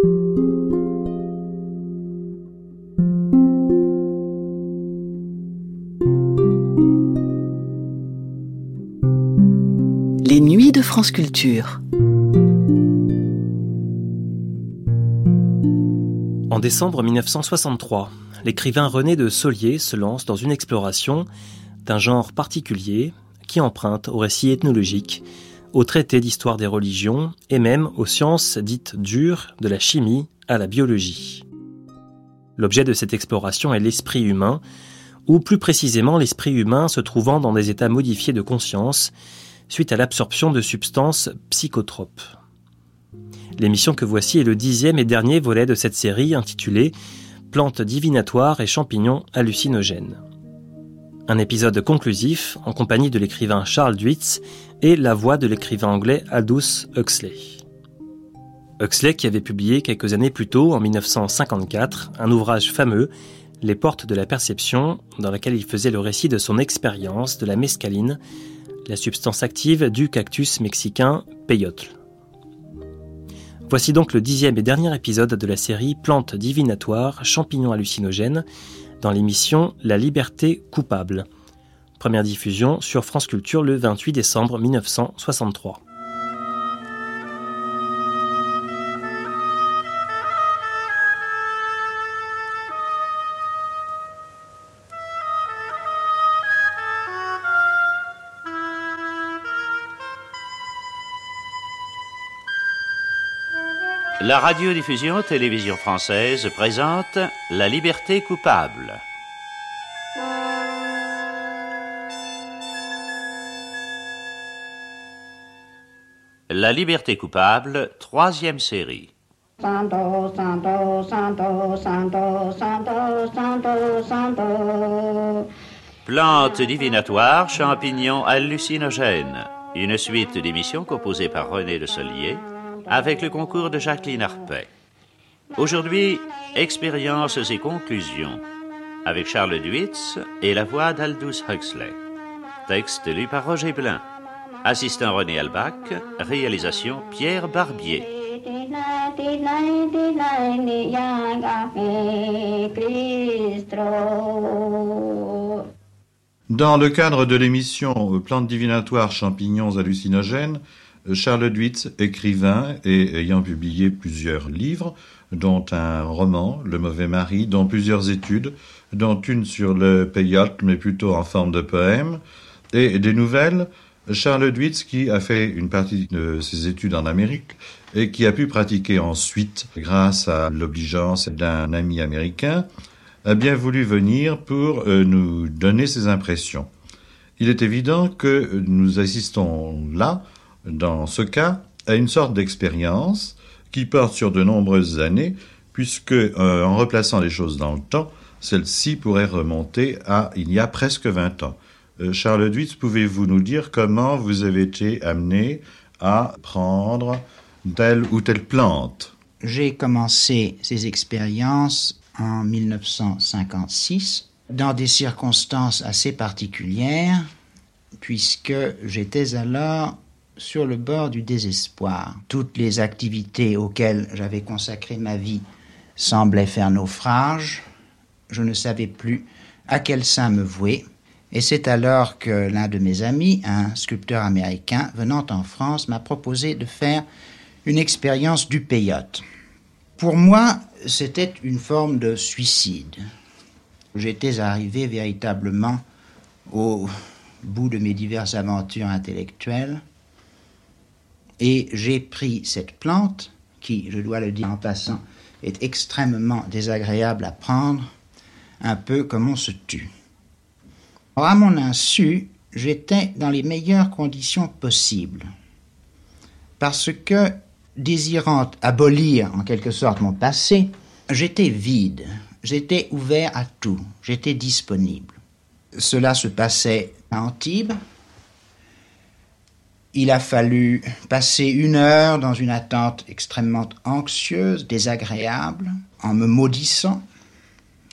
Les nuits de France Culture. En décembre 1963, l'écrivain René de Solier se lance dans une exploration d'un genre particulier qui emprunte au récit ethnologique, au traité d'histoire des religions et même aux sciences dites dures de la chimie à la biologie. L'objet de cette exploration est l'esprit humain, ou plus précisément l'esprit humain se trouvant dans des états modifiés de conscience suite à l'absorption de substances psychotropes. L'émission que voici est le dixième et dernier volet de cette série intitulée Plantes divinatoires et champignons hallucinogènes. Un épisode conclusif en compagnie de l'écrivain Charles Duitz et la voix de l'écrivain anglais Aldous Huxley. Huxley qui avait publié quelques années plus tôt, en 1954, un ouvrage fameux, Les portes de la perception, dans lequel il faisait le récit de son expérience de la mescaline, la substance active du cactus mexicain peyotl. Voici donc le dixième et dernier épisode de la série Plantes divinatoires, champignons hallucinogènes, dans l'émission La liberté coupable. Première diffusion sur France Culture le 28 décembre 1963. La radiodiffusion télévision française présente La liberté coupable. La liberté coupable, troisième série. Santo, santo, santo, santo, santo, santo, santo. Plantes divinatoires, champignons hallucinogènes. Une suite d'émissions composées par René de Solier avec le concours de Jacqueline Arpet. Aujourd'hui, expériences et conclusions avec Charles Duitz et la voix d'Aldous Huxley. Texte lu par Roger Blin. Assistant René Albach, réalisation Pierre Barbier. Dans le cadre de l'émission Plantes divinatoires champignons hallucinogènes, Charles Duitz, écrivain et ayant publié plusieurs livres, dont un roman, Le mauvais mari, dont plusieurs études, dont une sur le peyote, mais plutôt en forme de poème, et des nouvelles, Charles Duitz, qui a fait une partie de ses études en Amérique et qui a pu pratiquer ensuite, grâce à l'obligeance d'un ami américain, a bien voulu venir pour euh, nous donner ses impressions. Il est évident que nous assistons là dans ce cas, à une sorte d'expérience qui porte sur de nombreuses années, puisque euh, en replaçant les choses dans le temps, celle-ci pourrait remonter à il y a presque 20 ans. Euh, Charles Duitz, pouvez-vous nous dire comment vous avez été amené à prendre telle ou telle plante? J'ai commencé ces expériences en 1956 dans des circonstances assez particulières, puisque j'étais alors sur le bord du désespoir. Toutes les activités auxquelles j'avais consacré ma vie semblaient faire naufrage. Je ne savais plus à quel sein me vouer. Et c'est alors que l'un de mes amis, un sculpteur américain venant en France, m'a proposé de faire une expérience du peyote. Pour moi, c'était une forme de suicide. J'étais arrivé véritablement au bout de mes diverses aventures intellectuelles et j'ai pris cette plante, qui, je dois le dire en passant, est extrêmement désagréable à prendre, un peu comme on se tue. À mon insu, j'étais dans les meilleures conditions possibles, parce que, désirant abolir en quelque sorte mon passé, j'étais vide, j'étais ouvert à tout, j'étais disponible. Cela se passait à Antibes, il a fallu passer une heure dans une attente extrêmement anxieuse, désagréable, en me maudissant,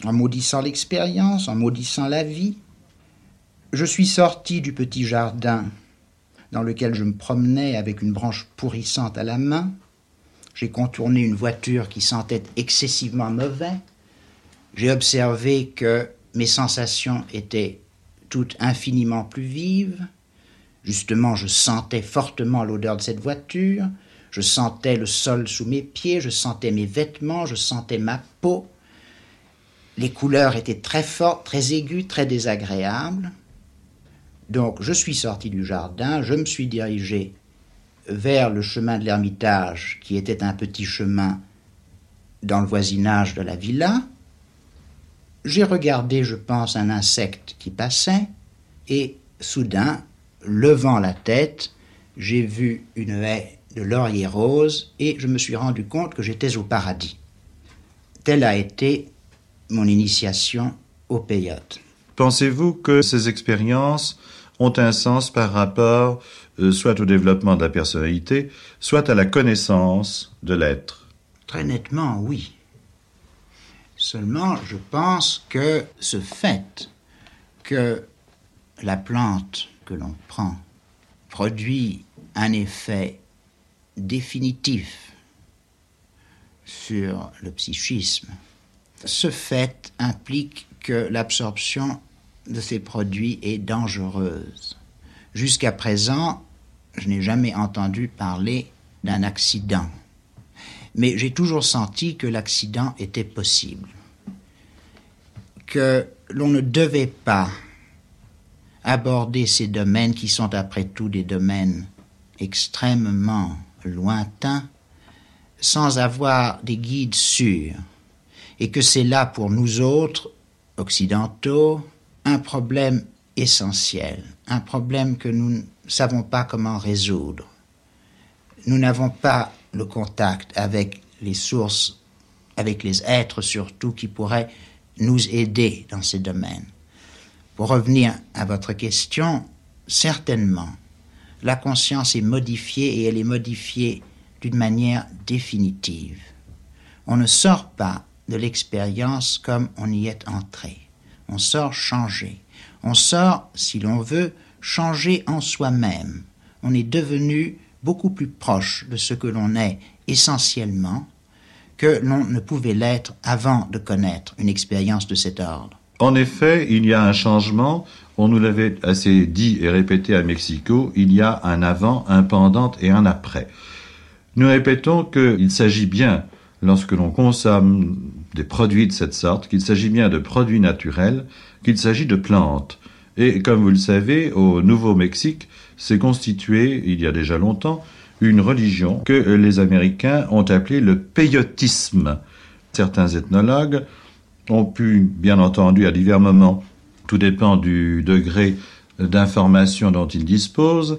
en maudissant l'expérience, en maudissant la vie. Je suis sorti du petit jardin dans lequel je me promenais avec une branche pourrissante à la main. j'ai contourné une voiture qui sentait excessivement mauvais. J'ai observé que mes sensations étaient toutes infiniment plus vives. Justement, je sentais fortement l'odeur de cette voiture, je sentais le sol sous mes pieds, je sentais mes vêtements, je sentais ma peau. Les couleurs étaient très fortes, très aiguës, très désagréables. Donc je suis sorti du jardin, je me suis dirigé vers le chemin de l'Ermitage, qui était un petit chemin dans le voisinage de la villa. J'ai regardé, je pense, un insecte qui passait, et soudain, levant la tête, j'ai vu une haie de laurier rose, et je me suis rendu compte que j'étais au paradis. Telle a été mon initiation au peyote. Pensez-vous que ces expériences ont un sens par rapport euh, soit au développement de la personnalité, soit à la connaissance de l'être Très nettement, oui. Seulement, je pense que ce fait que la plante que l'on prend produit un effet définitif sur le psychisme, ce fait implique que l'absorption de ces produits est dangereuse. Jusqu'à présent, je n'ai jamais entendu parler d'un accident, mais j'ai toujours senti que l'accident était possible, que l'on ne devait pas aborder ces domaines qui sont après tout des domaines extrêmement lointains sans avoir des guides sûrs, et que c'est là pour nous autres, occidentaux, un problème essentiel, un problème que nous ne savons pas comment résoudre. Nous n'avons pas le contact avec les sources, avec les êtres surtout qui pourraient nous aider dans ces domaines. Pour revenir à votre question, certainement, la conscience est modifiée et elle est modifiée d'une manière définitive. On ne sort pas de l'expérience comme on y est entré on sort changé. On sort, si l'on veut, changé en soi-même. On est devenu beaucoup plus proche de ce que l'on est essentiellement que l'on ne pouvait l'être avant de connaître une expérience de cet ordre. En effet, il y a un changement. On nous l'avait assez dit et répété à Mexico. Il y a un avant, un pendant et un après. Nous répétons qu'il s'agit bien, lorsque l'on consomme des produits de cette sorte, qu'il s'agit bien de produits naturels, qu'il s'agit de plantes. Et comme vous le savez, au Nouveau-Mexique s'est constitué, il y a déjà longtemps, une religion que les Américains ont appelée le peyotisme. Certains ethnologues ont pu, bien entendu, à divers moments, tout dépend du degré d'information dont ils disposent,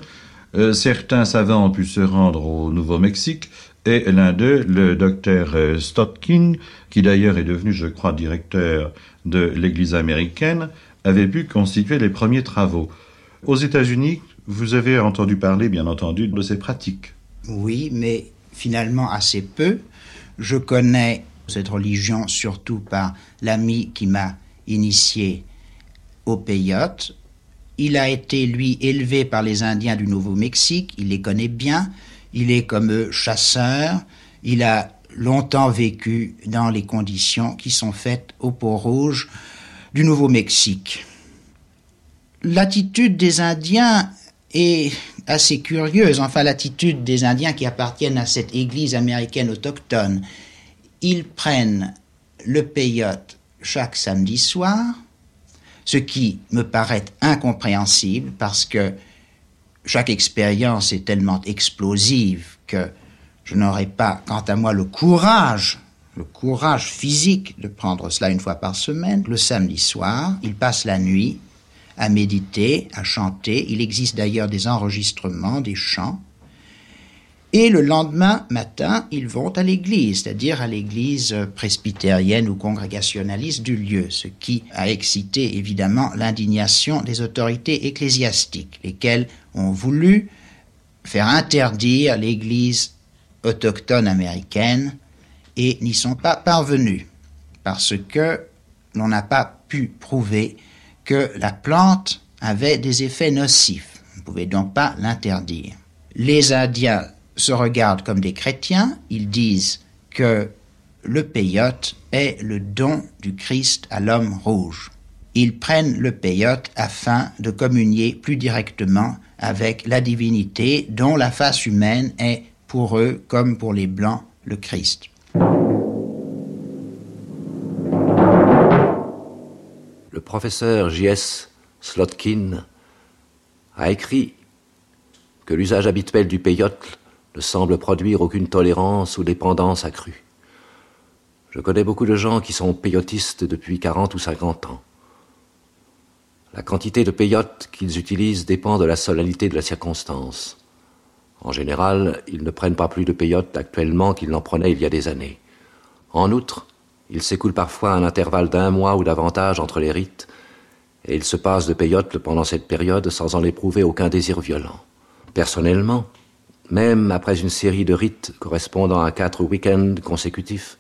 euh, certains savants ont pu se rendre au Nouveau-Mexique et l'un d'eux, le docteur euh, Stotkin, qui d'ailleurs est devenu, je crois, directeur de l'Église américaine, avait pu constituer les premiers travaux. Aux États-Unis, vous avez entendu parler, bien entendu, de ces pratiques. Oui, mais finalement assez peu. Je connais cette religion surtout par l'ami qui m'a initié au peyote. Il a été, lui, élevé par les Indiens du Nouveau-Mexique, il les connaît bien, il est comme chasseur, il a longtemps vécu dans les conditions qui sont faites au port rouge du Nouveau-Mexique. L'attitude des Indiens est assez curieuse, enfin l'attitude des Indiens qui appartiennent à cette église américaine autochtone. Ils prennent le peyote chaque samedi soir, ce qui me paraît incompréhensible parce que chaque expérience est tellement explosive que je n'aurai pas, quant à moi, le courage, le courage physique de prendre cela une fois par semaine. Le samedi soir, il passe la nuit à méditer, à chanter. Il existe d'ailleurs des enregistrements, des chants. Et le lendemain matin, ils vont à l'église, c'est-à-dire à l'église presbytérienne ou congrégationaliste du lieu, ce qui a excité évidemment l'indignation des autorités ecclésiastiques, lesquelles ont voulu faire interdire l'église autochtone américaine et n'y sont pas parvenus parce que l'on n'a pas pu prouver que la plante avait des effets nocifs. On ne pouvait donc pas l'interdire. Les Indiens se regardent comme des chrétiens. Ils disent que le peyote est le don du Christ à l'homme rouge. Ils prennent le peyote afin de communier plus directement avec la divinité dont la face humaine est pour eux comme pour les blancs le Christ. Le professeur J.S. Slotkin a écrit que l'usage habituel du peyote ne semble produire aucune tolérance ou dépendance accrue. Je connais beaucoup de gens qui sont peyotistes depuis 40 ou 50 ans. La quantité de peyote qu'ils utilisent dépend de la solennité de la circonstance. En général, ils ne prennent pas plus de peyote actuellement qu'ils n'en prenaient il y a des années. En outre, il s'écoule parfois un intervalle d'un mois ou davantage entre les rites, et ils se passent de peyote pendant cette période sans en éprouver aucun désir violent. Personnellement, même après une série de rites correspondant à quatre week-ends consécutifs,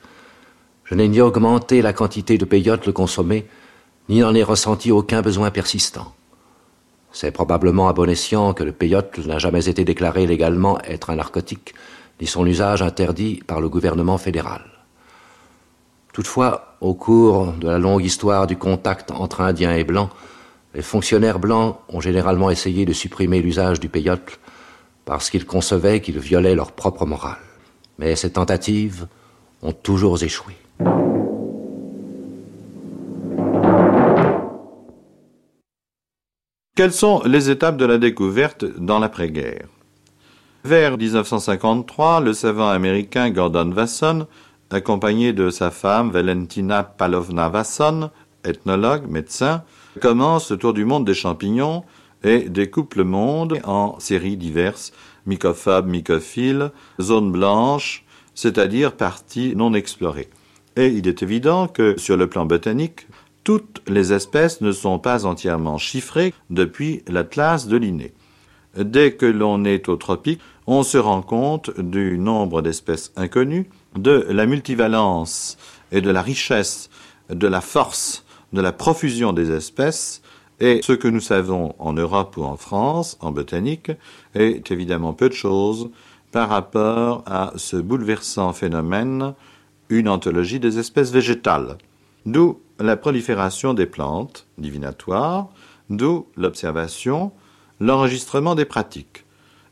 je n'ai ni augmenté la quantité de peyote le consommé, ni n'en ai ressenti aucun besoin persistant. C'est probablement à bon escient que le peyote n'a jamais été déclaré légalement être un narcotique, ni son usage interdit par le gouvernement fédéral. Toutefois, au cours de la longue histoire du contact entre Indiens et Blancs, les fonctionnaires blancs ont généralement essayé de supprimer l'usage du peyote parce qu'ils concevaient qu'il violait leur propre morale. Mais ces tentatives ont toujours échoué. Quelles sont les étapes de la découverte dans l'après-guerre? Vers 1953, le savant américain Gordon Wasson, accompagné de sa femme Valentina Palovna Wasson, ethnologue, médecin, commence le tour du monde des champignons et découpe le monde en séries diverses, mycophobes, mycophiles, zones blanches, c'est-à-dire parties non explorées. Et il est évident que sur le plan botanique, toutes les espèces ne sont pas entièrement chiffrées depuis l'Atlas de Linné. Dès que l'on est au tropique, on se rend compte du nombre d'espèces inconnues, de la multivalence et de la richesse, de la force, de la profusion des espèces, et ce que nous savons en Europe ou en France, en botanique, est évidemment peu de choses par rapport à ce bouleversant phénomène, une anthologie des espèces végétales. D'où la prolifération des plantes divinatoires, d'où l'observation, l'enregistrement des pratiques.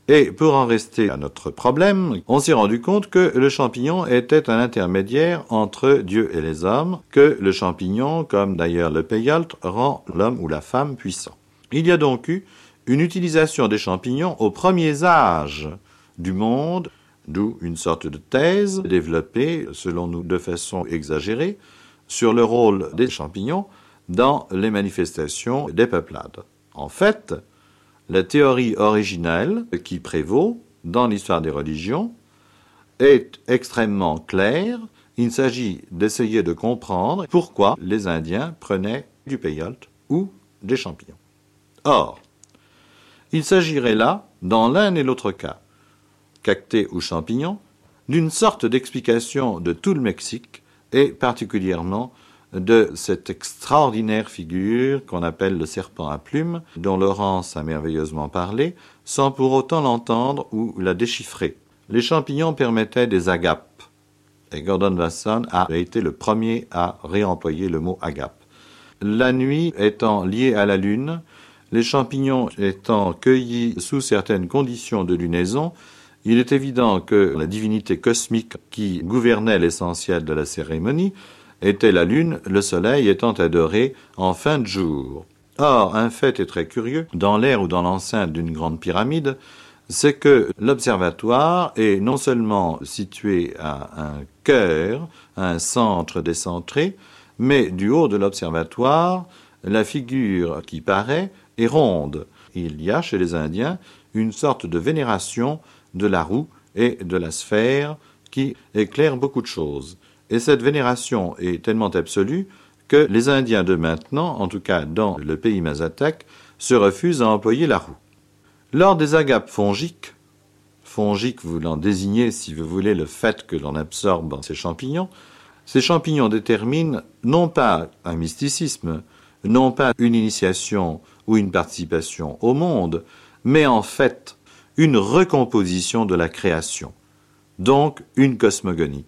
Et pour en rester à notre problème, on s'est rendu compte que le champignon était un intermédiaire entre Dieu et les hommes, que le champignon, comme d'ailleurs le peyote, rend l'homme ou la femme puissant. Il y a donc eu une utilisation des champignons aux premiers âges du monde, d'où une sorte de thèse développée, selon nous, de façon exagérée, sur le rôle des champignons dans les manifestations des peuplades. En fait, la théorie originelle qui prévaut dans l'histoire des religions est extrêmement claire. Il s'agit d'essayer de comprendre pourquoi les Indiens prenaient du peyote ou des champignons. Or, il s'agirait là, dans l'un et l'autre cas, cactés ou champignons, d'une sorte d'explication de tout le Mexique et particulièrement de cette extraordinaire figure qu'on appelle le serpent à plumes, dont Laurence a merveilleusement parlé, sans pour autant l'entendre ou la déchiffrer. Les champignons permettaient des agapes, et Gordon Wasson a été le premier à réemployer le mot agape. La nuit étant liée à la lune, les champignons étant cueillis sous certaines conditions de lunaison, il est évident que la divinité cosmique qui gouvernait l'essentiel de la cérémonie était la lune, le soleil étant adoré en fin de jour. Or, un fait est très curieux, dans l'air ou dans l'enceinte d'une grande pyramide, c'est que l'observatoire est non seulement situé à un cœur, un centre décentré, mais du haut de l'observatoire, la figure qui paraît est ronde. Il y a chez les Indiens une sorte de vénération de la roue et de la sphère qui éclaire beaucoup de choses. Et cette vénération est tellement absolue que les Indiens de maintenant, en tout cas dans le pays mazatèque, se refusent à employer la roue. Lors des agapes fongiques, fongiques voulant désigner, si vous voulez, le fait que l'on absorbe ces champignons, ces champignons déterminent non pas un mysticisme, non pas une initiation ou une participation au monde, mais en fait une recomposition de la création, donc une cosmogonie.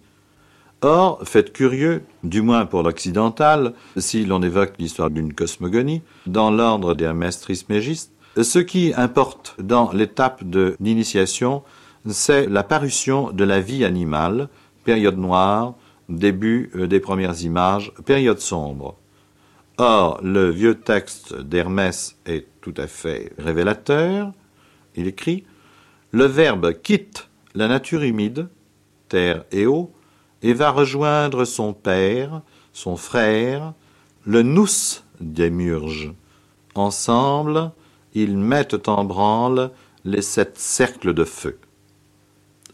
Or, fait curieux, du moins pour l'occidental, si l'on évoque l'histoire d'une cosmogonie, dans l'ordre des Trismégistes, ce qui importe dans l'étape d'initiation, c'est la parution de la vie animale, période noire, début euh, des premières images, période sombre. Or, le vieux texte d'Hermès est tout à fait révélateur. Il écrit Le Verbe quitte la nature humide, terre et eau, et va rejoindre son père, son frère, le nous des murges. Ensemble, ils mettent en branle les sept cercles de feu.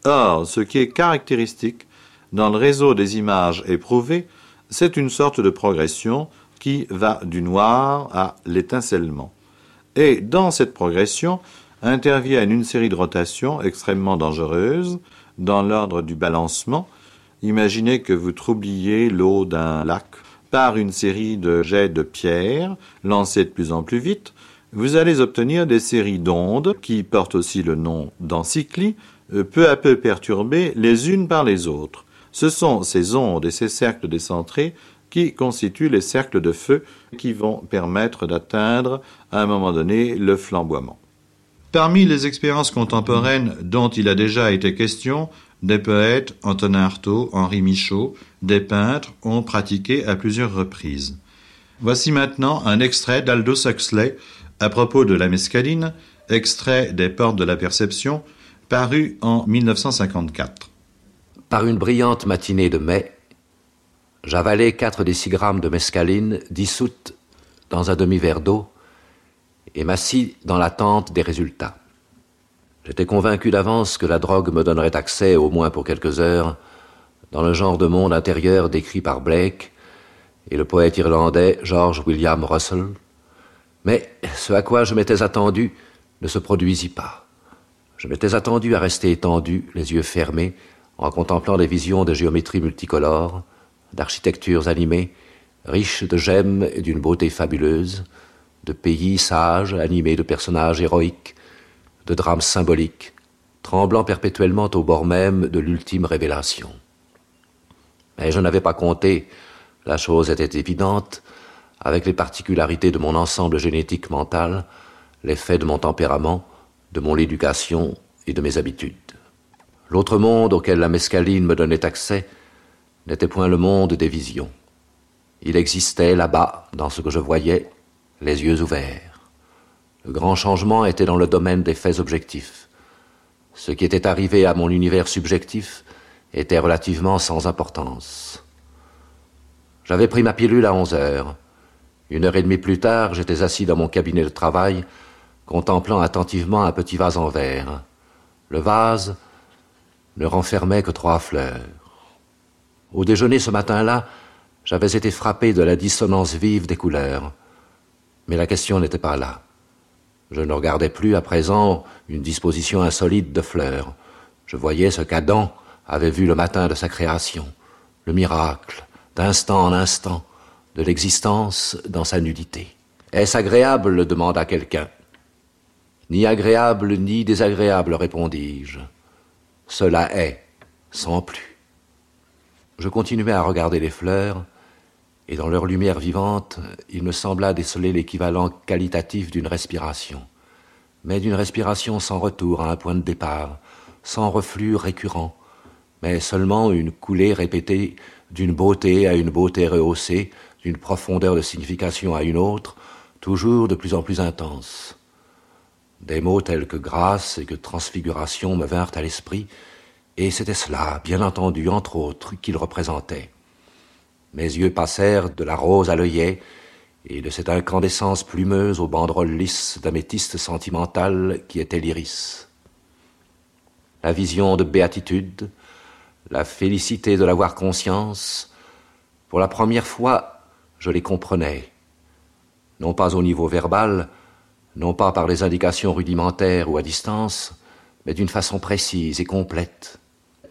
Or, ce qui est caractéristique dans le réseau des images éprouvées, c'est une sorte de progression qui va du noir à l'étincellement. Et dans cette progression interviennent une série de rotations extrêmement dangereuses dans l'ordre du balancement. Imaginez que vous troubliez l'eau d'un lac par une série de jets de pierres lancés de plus en plus vite. Vous allez obtenir des séries d'ondes qui portent aussi le nom d'encycli, euh, peu à peu perturbées les unes par les autres. Ce sont ces ondes et ces cercles décentrés qui constituent les cercles de feu qui vont permettre d'atteindre à un moment donné le flamboiement. Parmi les expériences contemporaines dont il a déjà été question, des poètes, Antonin Artaud, Henri Michaud, des peintres ont pratiqué à plusieurs reprises. Voici maintenant un extrait d'Aldous Huxley à propos de la mescaline, extrait des Portes de la Perception, paru en 1954. Par une brillante matinée de mai, j'avalai quatre décigrammes de mescaline dissoute dans un demi-verre d'eau et m'assis dans l'attente des résultats. J'étais convaincu d'avance que la drogue me donnerait accès, au moins pour quelques heures, dans le genre de monde intérieur décrit par Blake et le poète irlandais George William Russell, mais ce à quoi je m'étais attendu ne se produisit pas. Je m'étais attendu à rester étendu, les yeux fermés, en contemplant des visions de géométrie multicolore, d'architectures animées, riches de gemmes et d'une beauté fabuleuse, de pays sages animés de personnages héroïques, de drames symboliques, tremblant perpétuellement au bord même de l'ultime révélation. Mais je n'avais pas compté, la chose était évidente, avec les particularités de mon ensemble génétique mental, l'effet de mon tempérament, de mon éducation et de mes habitudes. L'autre monde auquel la mescaline me donnait accès n'était point le monde des visions. Il existait là-bas, dans ce que je voyais, les yeux ouverts. Le grand changement était dans le domaine des faits objectifs. Ce qui était arrivé à mon univers subjectif était relativement sans importance. J'avais pris ma pilule à onze heures. Une heure et demie plus tard, j'étais assis dans mon cabinet de travail, contemplant attentivement un petit vase en verre. Le vase ne renfermait que trois fleurs. Au déjeuner ce matin-là, j'avais été frappé de la dissonance vive des couleurs. Mais la question n'était pas là. Je ne regardais plus à présent une disposition insolite de fleurs. Je voyais ce qu'Adam avait vu le matin de sa création, le miracle, d'instant en instant, de l'existence dans sa nudité. Est-ce agréable? demanda quelqu'un. Ni agréable ni désagréable, répondis-je. Cela est, sans plus. Je continuai à regarder les fleurs, et dans leur lumière vivante, il me sembla déceler l'équivalent qualitatif d'une respiration, mais d'une respiration sans retour à un point de départ, sans reflux récurrent, mais seulement une coulée répétée d'une beauté à une beauté rehaussée, d'une profondeur de signification à une autre, toujours de plus en plus intense. Des mots tels que grâce et que transfiguration me vinrent à l'esprit, et c'était cela, bien entendu, entre autres, qu'il représentait. Mes yeux passèrent de la rose à l'œillet, et de cette incandescence plumeuse aux banderoles lisses d'améthyste sentimental qui était l'iris. La vision de béatitude, la félicité de l'avoir conscience, pour la première fois, je les comprenais, non pas au niveau verbal, non pas par les indications rudimentaires ou à distance, mais d'une façon précise et complète.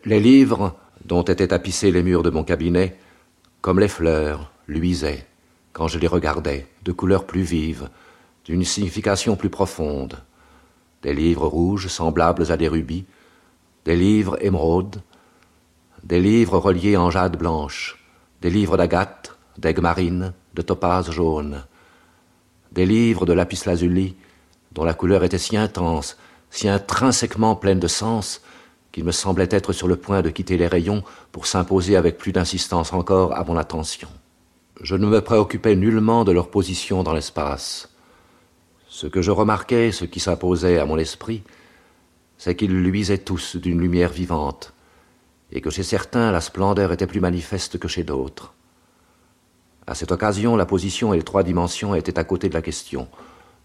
Les livres, dont étaient tapissés les murs de mon cabinet, comme les fleurs, luisaient, quand je les regardais, de couleurs plus vives, d'une signification plus profonde. des livres rouges semblables à des rubis, des livres émeraudes, des livres reliés en jade blanche, des livres d'agate, d'aigle marine, de topaze jaune, des livres de lapis lazuli dont la couleur était si intense, si intrinsèquement pleine de sens, qu'il me semblait être sur le point de quitter les rayons pour s'imposer avec plus d'insistance encore à mon attention. Je ne me préoccupais nullement de leur position dans l'espace. Ce que je remarquais, ce qui s'imposait à mon esprit, c'est qu'ils luisaient tous d'une lumière vivante, et que chez certains la splendeur était plus manifeste que chez d'autres. À cette occasion, la position et les trois dimensions étaient à côté de la question,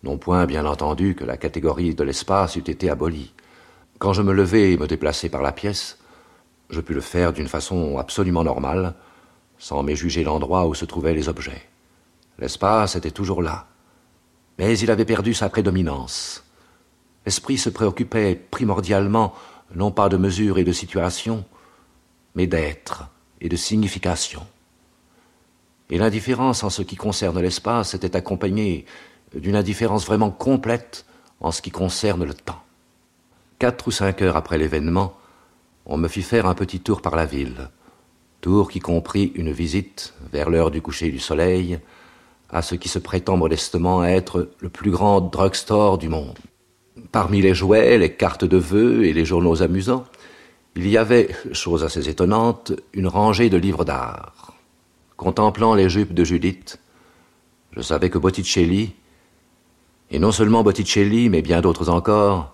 non point, bien entendu, que la catégorie de l'espace eût été abolie. Quand je me levai et me déplaçai par la pièce, je pus le faire d'une façon absolument normale, sans méjuger l'endroit où se trouvaient les objets. L'espace était toujours là, mais il avait perdu sa prédominance. L'esprit se préoccupait primordialement non pas de mesure et de situation, mais d'être et de signification. Et l'indifférence en ce qui concerne l'espace était accompagnée d'une indifférence vraiment complète en ce qui concerne le temps. Quatre ou cinq heures après l'événement, on me fit faire un petit tour par la ville, tour qui comprit une visite, vers l'heure du coucher du soleil, à ce qui se prétend modestement être le plus grand drugstore du monde. Parmi les jouets, les cartes de vœux et les journaux amusants, il y avait, chose assez étonnante, une rangée de livres d'art. Contemplant les jupes de Judith, je savais que Botticelli, et non seulement Botticelli, mais bien d'autres encore,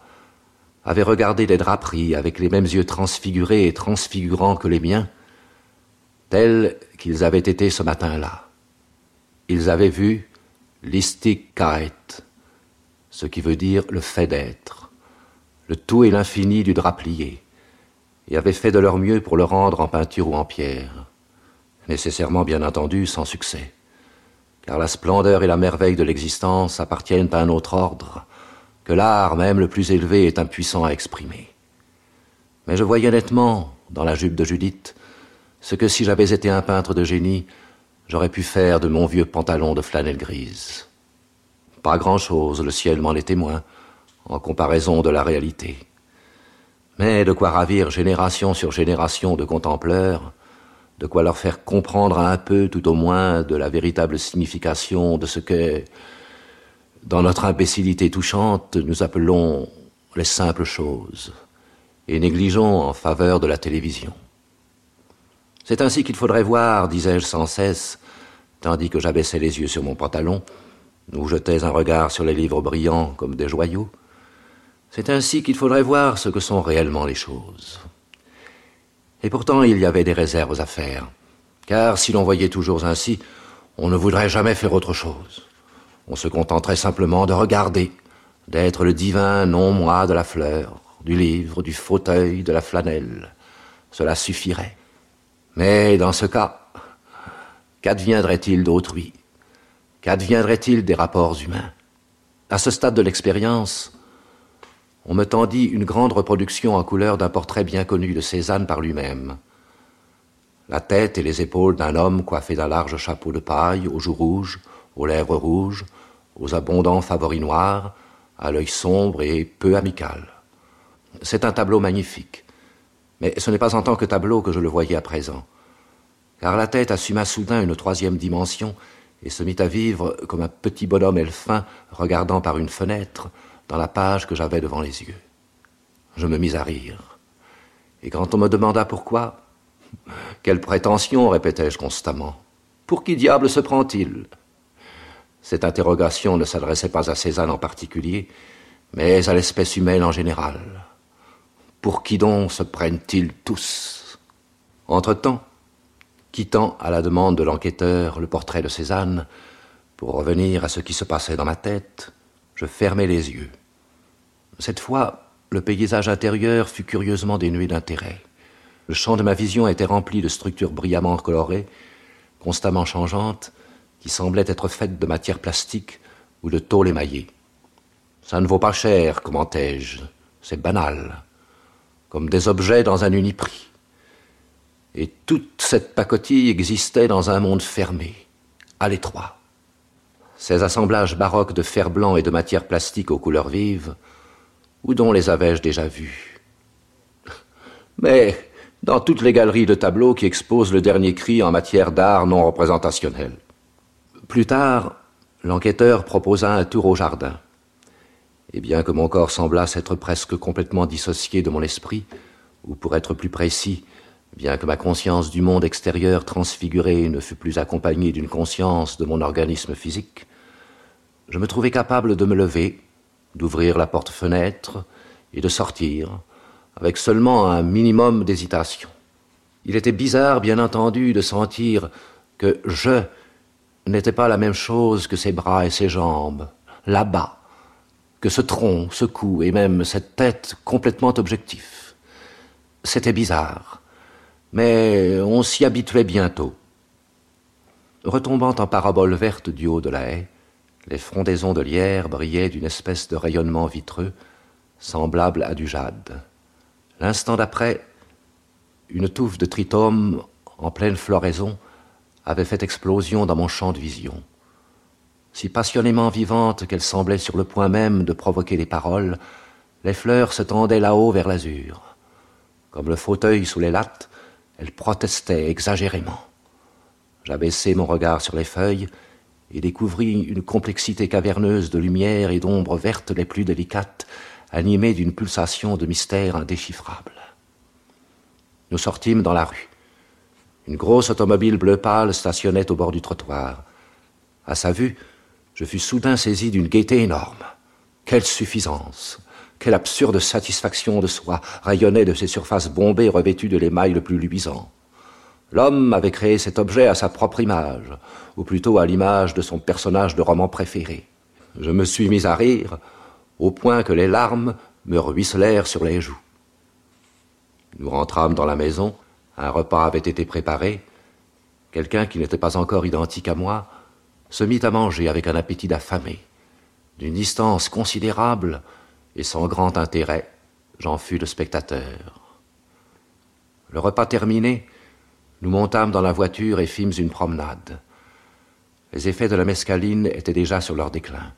avaient regardé des draperies avec les mêmes yeux transfigurés et transfigurants que les miens, tels qu'ils avaient été ce matin-là. Ils avaient vu l'istikkeit, ce qui veut dire le fait d'être, le tout et l'infini du draplier, et avaient fait de leur mieux pour le rendre en peinture ou en pierre, nécessairement bien entendu sans succès, car la splendeur et la merveille de l'existence appartiennent à un autre ordre, que l'art même le plus élevé est impuissant à exprimer. Mais je voyais nettement, dans la jupe de Judith, ce que si j'avais été un peintre de génie, j'aurais pu faire de mon vieux pantalon de flanelle grise. Pas grand-chose, le ciel m'en est témoin, en comparaison de la réalité. Mais de quoi ravir génération sur génération de contempleurs, de quoi leur faire comprendre un peu, tout au moins, de la véritable signification de ce que, dans notre imbécilité touchante, nous appelons les simples choses, et négligeons en faveur de la télévision. C'est ainsi qu'il faudrait voir, disais-je sans cesse, tandis que j'abaissais les yeux sur mon pantalon, où jetais un regard sur les livres brillants comme des joyaux. C'est ainsi qu'il faudrait voir ce que sont réellement les choses. Et pourtant il y avait des réserves à faire, car si l'on voyait toujours ainsi, on ne voudrait jamais faire autre chose. On se contenterait simplement de regarder, d'être le divin non-moi de la fleur, du livre, du fauteuil, de la flanelle. Cela suffirait. Mais dans ce cas, qu'adviendrait-il d'autrui? Qu'adviendrait-il des rapports humains? À ce stade de l'expérience, on me tendit une grande reproduction en couleur d'un portrait bien connu de Cézanne par lui-même. La tête et les épaules d'un homme coiffé d'un large chapeau de paille, aux joues rouges, aux lèvres rouges, aux abondants favoris noirs, à l'œil sombre et peu amical. C'est un tableau magnifique. Mais ce n'est pas en tant que tableau que je le voyais à présent, car la tête assuma soudain une troisième dimension et se mit à vivre comme un petit bonhomme elfin regardant par une fenêtre dans la page que j'avais devant les yeux. Je me mis à rire. Et quand on me demanda pourquoi, quelle prétention, répétai-je constamment. Pour qui diable se prend-il? Cette interrogation ne s'adressait pas à Cézanne en particulier, mais à l'espèce humaine en général. Pour qui donc se prennent-ils tous? Entre-temps, quittant à la demande de l'enquêteur le portrait de Cézanne, pour revenir à ce qui se passait dans ma tête, je fermai les yeux. Cette fois, le paysage intérieur fut curieusement dénué d'intérêt. Le champ de ma vision était rempli de structures brillamment colorées, constamment changeantes, qui semblaient être faites de matière plastique ou de tôle émaillée. Ça ne vaut pas cher, commentai-je, c'est banal comme des objets dans un uniprix. Et toute cette pacotille existait dans un monde fermé, à l'étroit. Ces assemblages baroques de fer blanc et de matière plastique aux couleurs vives Où dont les avais-je déjà vus Mais dans toutes les galeries de tableaux qui exposent le dernier cri en matière d'art non représentationnel. Plus tard, l'enquêteur proposa un tour au jardin. Et bien que mon corps semblasse être presque complètement dissocié de mon esprit, ou pour être plus précis, bien que ma conscience du monde extérieur transfiguré ne fût plus accompagnée d'une conscience de mon organisme physique, je me trouvais capable de me lever, d'ouvrir la porte-fenêtre et de sortir, avec seulement un minimum d'hésitation. Il était bizarre, bien entendu, de sentir que je n'étais pas la même chose que ses bras et ses jambes, là-bas, que ce tronc, ce cou et même cette tête complètement objectifs. C'était bizarre, mais on s'y habituait bientôt. Retombant en parabole verte du haut de la haie, les frondaisons de lierre brillaient d'une espèce de rayonnement vitreux, semblable à du jade. L'instant d'après, une touffe de tritome en pleine floraison avait fait explosion dans mon champ de vision. Si passionnément vivante qu'elle semblait sur le point même de provoquer les paroles, les fleurs se tendaient là-haut vers l'azur. Comme le fauteuil sous les lattes, elles protestaient exagérément. J'abaissai mon regard sur les feuilles et découvris une complexité caverneuse de lumière et d'ombres vertes les plus délicates animé d'une pulsation de mystère indéchiffrable. Nous sortîmes dans la rue. Une grosse automobile bleu pâle stationnait au bord du trottoir. À sa vue, je fus soudain saisi d'une gaieté énorme. Quelle suffisance Quelle absurde satisfaction de soi rayonnait de ces surfaces bombées revêtues de l'émail le plus luisant. L'homme avait créé cet objet à sa propre image, ou plutôt à l'image de son personnage de roman préféré. Je me suis mis à rire, au point que les larmes me ruisselèrent sur les joues. Nous rentrâmes dans la maison, un repas avait été préparé, quelqu'un qui n'était pas encore identique à moi se mit à manger avec un appétit d'affamé. D'une distance considérable et sans grand intérêt, j'en fus le spectateur. Le repas terminé, nous montâmes dans la voiture et fîmes une promenade. Les effets de la mescaline étaient déjà sur leur déclin.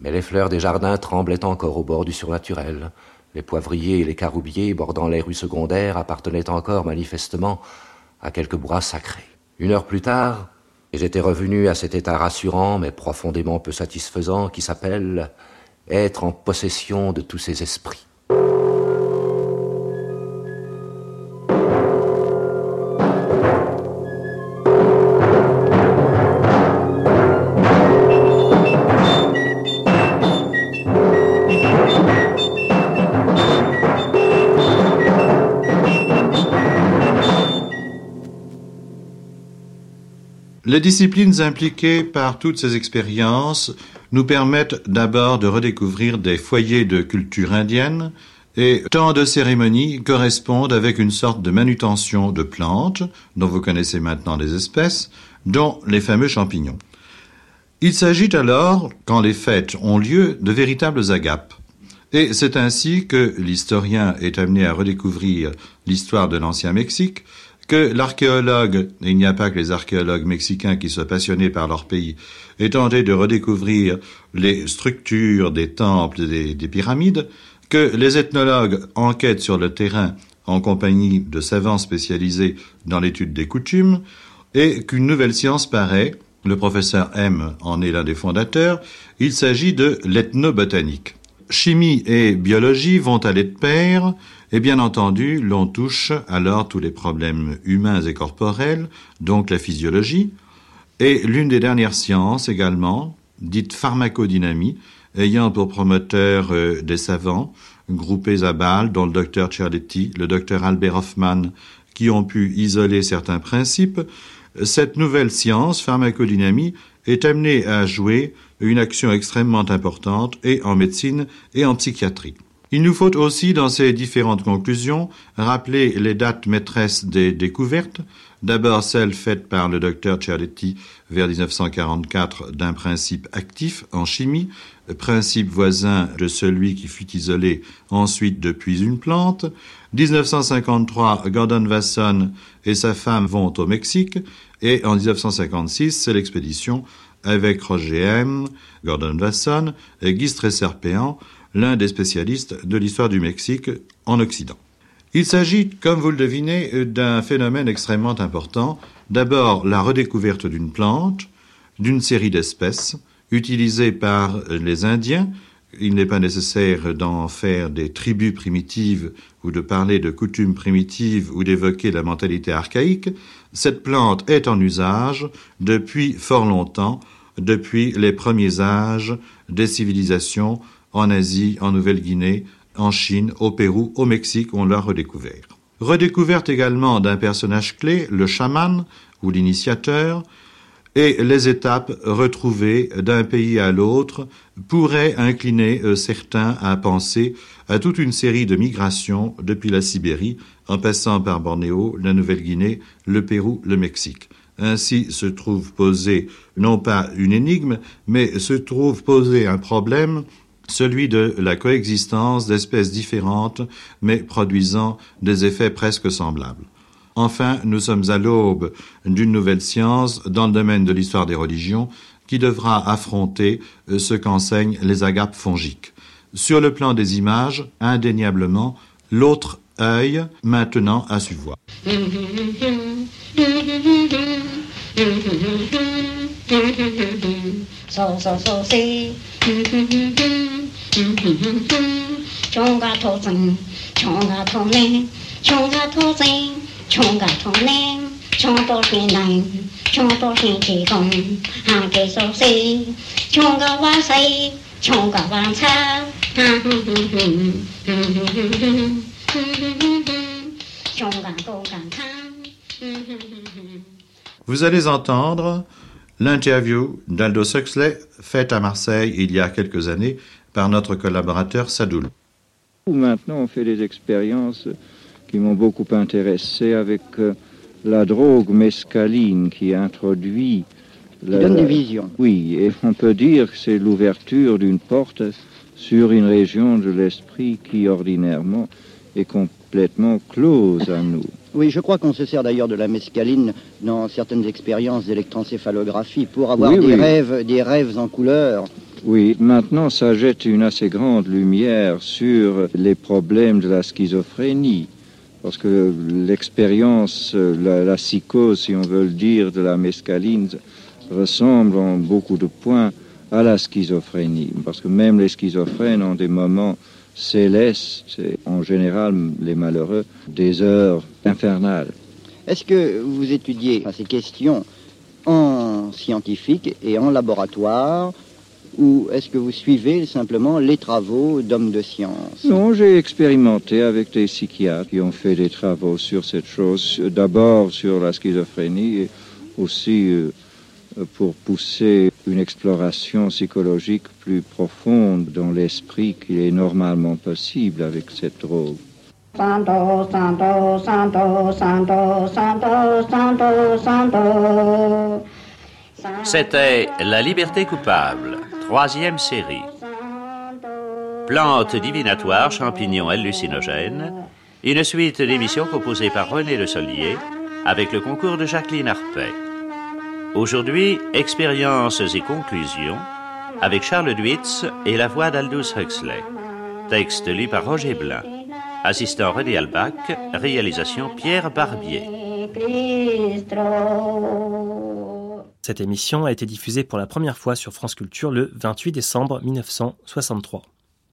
Mais les fleurs des jardins tremblaient encore au bord du surnaturel. Les poivriers et les caroubiers bordant les rues secondaires appartenaient encore manifestement à quelques bois sacrés. Une heure plus tard, j'étais revenu à cet état rassurant mais profondément peu satisfaisant qui s'appelle être en possession de tous ces esprits. Les disciplines impliquées par toutes ces expériences nous permettent d'abord de redécouvrir des foyers de culture indienne et tant de cérémonies correspondent avec une sorte de manutention de plantes, dont vous connaissez maintenant des espèces, dont les fameux champignons. Il s'agit alors, quand les fêtes ont lieu, de véritables agapes. Et c'est ainsi que l'historien est amené à redécouvrir l'histoire de l'ancien Mexique, que l'archéologue, il n'y a pas que les archéologues mexicains qui soient passionnés par leur pays, ait tenté de redécouvrir les structures des temples et des, des pyramides, que les ethnologues enquêtent sur le terrain en compagnie de savants spécialisés dans l'étude des coutumes, et qu'une nouvelle science paraît, le professeur M en est l'un des fondateurs, il s'agit de l'ethnobotanique. Chimie et biologie vont aller de pair, et bien entendu, l'on touche alors tous les problèmes humains et corporels, donc la physiologie, et l'une des dernières sciences également, dite pharmacodynamie, ayant pour promoteur euh, des savants, groupés à Bâle, dont le docteur Ciarletti, le docteur Albert Hoffman, qui ont pu isoler certains principes, cette nouvelle science, pharmacodynamie, est amenée à jouer une action extrêmement importante et en médecine et en psychiatrie. Il nous faut aussi, dans ces différentes conclusions, rappeler les dates maîtresses des découvertes. D'abord celle faite par le docteur Ciarletti vers 1944 d'un principe actif en chimie, principe voisin de celui qui fut isolé ensuite depuis une plante. 1953, Gordon Wasson et sa femme vont au Mexique et en 1956, c'est l'expédition avec Roger M., Gordon Wasson et Guy Stresserpéan l'un des spécialistes de l'histoire du Mexique en Occident. Il s'agit, comme vous le devinez, d'un phénomène extrêmement important. D'abord, la redécouverte d'une plante, d'une série d'espèces, utilisées par les Indiens. Il n'est pas nécessaire d'en faire des tribus primitives ou de parler de coutumes primitives ou d'évoquer la mentalité archaïque. Cette plante est en usage depuis fort longtemps, depuis les premiers âges des civilisations en Asie, en Nouvelle-Guinée, en Chine, au Pérou, au Mexique, on l'a redécouvert. Redécouverte également d'un personnage clé, le chaman ou l'initiateur, et les étapes retrouvées d'un pays à l'autre pourraient incliner euh, certains à penser à toute une série de migrations depuis la Sibérie, en passant par Bornéo, la Nouvelle-Guinée, le Pérou, le Mexique. Ainsi se trouve posé non pas une énigme, mais se trouve posé un problème celui de la coexistence d'espèces différentes mais produisant des effets presque semblables. Enfin, nous sommes à l'aube d'une nouvelle science dans le domaine de l'histoire des religions qui devra affronter euh, ce qu'enseignent les agapes fongiques. Sur le plan des images, indéniablement, l'autre œil maintenant a su voir. do do do do so so so si do do do do do do do chung ga thô tinh chung ga thô lên chung ga thô tinh chung ga thô lên chung tô thiên này chung tô thiên chỉ không hàng kê so si chung ga wa si chung ga wa cha Vous allez entendre l'interview d'Aldous Huxley faite à Marseille il y a quelques années par notre collaborateur Sadoul. Maintenant, on fait des expériences qui m'ont beaucoup intéressé avec euh, la drogue mescaline qui introduit... Qui donne des visions. Oui, et on peut dire que c'est l'ouverture d'une porte sur une région de l'esprit qui ordinairement est complètement close à nous. Oui, je crois qu'on se sert d'ailleurs de la mescaline dans certaines expériences d'électroencéphalographie pour avoir Oui, des, oui. Rêves, des rêves en couleur. Oui, maintenant ça jette une assez grande lumière sur les problèmes de la schizophrénie. Parce que l'expérience, la, la psychose, si on veut le dire, de la mescaline ressemble en beaucoup de points à la schizophrénie. Parce que même les schizophrènes ont des moments célestes, et en général les malheureux, des heures infernales. Est-ce que vous étudiez ces questions en scientifique et en laboratoire ou est-ce que vous suivez simplement les travaux d'hommes de science? Non, j'ai expérimenté avec des psychiatres qui ont fait des travaux sur cette chose, d'abord sur la schizophrénie et aussi euh, pour pousser une exploration psychologique plus profonde dans l'esprit qu'il est normalement possible avec cette drogue. Santo, santo, santo, santo, santo, santo, santo. C'était La liberté coupable, troisième série. Plantes divinatoires, champignons hallucinogènes, une suite d'émissions composées par René Le Solier avec le concours de Jacqueline Arpet. Aujourd'hui, expériences et conclusions avec Charles Duitz et la voix d'Aldous Huxley. Texte lu par Roger Blin. Assistant René Albach, réalisation Pierre Barbier. Cette émission a été diffusée pour la première fois sur France Culture le 28 décembre 1963.